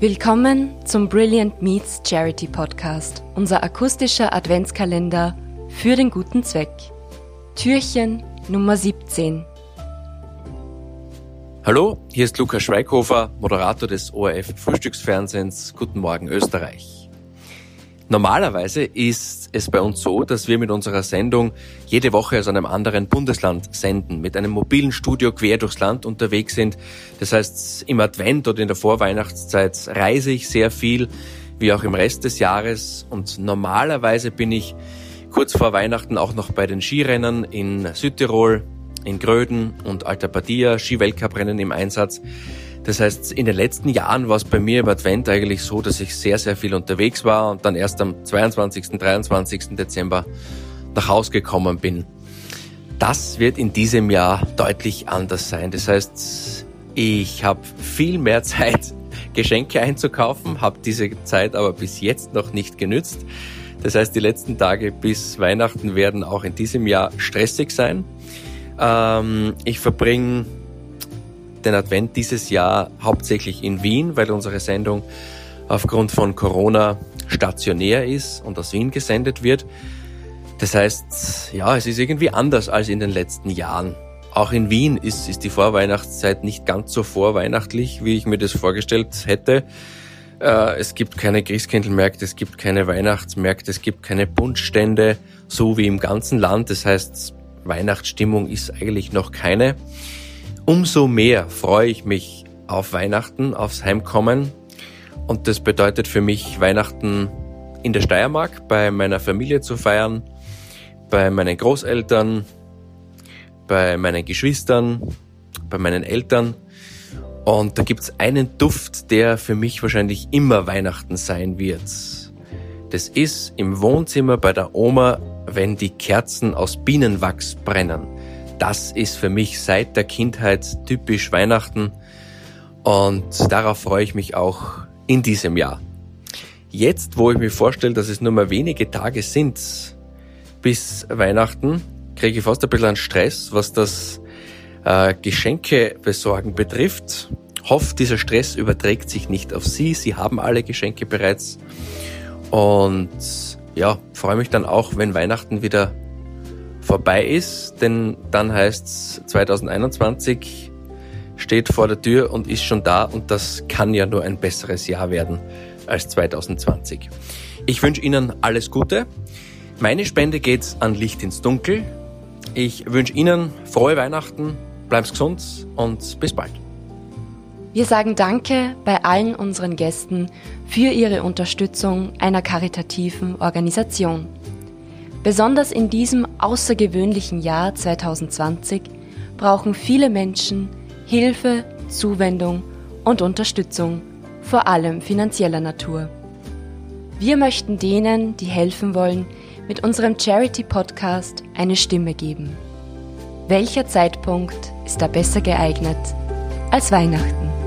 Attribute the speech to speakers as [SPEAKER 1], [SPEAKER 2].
[SPEAKER 1] Willkommen zum Brilliant Meets Charity Podcast, unser akustischer Adventskalender für den guten Zweck. Türchen Nummer 17.
[SPEAKER 2] Hallo, hier ist Lukas Schweighofer, Moderator des ORF Frühstücksfernsehens. Guten Morgen Österreich. Normalerweise ist es bei uns so, dass wir mit unserer Sendung jede Woche aus einem anderen Bundesland senden, mit einem mobilen Studio quer durchs Land unterwegs sind. Das heißt, im Advent oder in der Vorweihnachtszeit reise ich sehr viel, wie auch im Rest des Jahres. Und normalerweise bin ich kurz vor Weihnachten auch noch bei den Skirennen in Südtirol, in Gröden und Alta Badia, Skiweltcuprennen im Einsatz. Das heißt, in den letzten Jahren war es bei mir im Advent eigentlich so, dass ich sehr, sehr viel unterwegs war und dann erst am 22., 23. Dezember nach Hause gekommen bin. Das wird in diesem Jahr deutlich anders sein. Das heißt, ich habe viel mehr Zeit, Geschenke einzukaufen, habe diese Zeit aber bis jetzt noch nicht genützt. Das heißt, die letzten Tage bis Weihnachten werden auch in diesem Jahr stressig sein. Ähm, ich verbringe den Advent dieses Jahr hauptsächlich in Wien, weil unsere Sendung aufgrund von Corona stationär ist und aus Wien gesendet wird. Das heißt, ja, es ist irgendwie anders als in den letzten Jahren. Auch in Wien ist, ist die Vorweihnachtszeit nicht ganz so vorweihnachtlich, wie ich mir das vorgestellt hätte. Äh, es gibt keine Christkindlmärkte, es gibt keine Weihnachtsmärkte, es gibt keine Buntstände, so wie im ganzen Land. Das heißt, Weihnachtsstimmung ist eigentlich noch keine. Umso mehr freue ich mich auf Weihnachten, aufs Heimkommen. Und das bedeutet für mich, Weihnachten in der Steiermark bei meiner Familie zu feiern, bei meinen Großeltern, bei meinen Geschwistern, bei meinen Eltern. Und da gibt's einen Duft, der für mich wahrscheinlich immer Weihnachten sein wird. Das ist im Wohnzimmer bei der Oma, wenn die Kerzen aus Bienenwachs brennen. Das ist für mich seit der Kindheit typisch Weihnachten und darauf freue ich mich auch in diesem Jahr. Jetzt, wo ich mir vorstelle, dass es nur mal wenige Tage sind bis Weihnachten, kriege ich fast ein bisschen an Stress, was das äh, Geschenke besorgen betrifft. Hoffe, dieser Stress überträgt sich nicht auf Sie. Sie haben alle Geschenke bereits. Und ja, freue mich dann auch, wenn Weihnachten wieder vorbei ist, denn dann heißt's 2021 steht vor der Tür und ist schon da und das kann ja nur ein besseres Jahr werden als 2020. Ich wünsche Ihnen alles Gute. Meine Spende geht an Licht ins Dunkel. Ich wünsche Ihnen frohe Weihnachten, bleiben gesund und bis bald.
[SPEAKER 1] Wir sagen Danke bei allen unseren Gästen für ihre Unterstützung einer karitativen Organisation. Besonders in diesem außergewöhnlichen Jahr 2020 brauchen viele Menschen Hilfe, Zuwendung und Unterstützung, vor allem finanzieller Natur. Wir möchten denen, die helfen wollen, mit unserem Charity-Podcast eine Stimme geben. Welcher Zeitpunkt ist da besser geeignet als Weihnachten?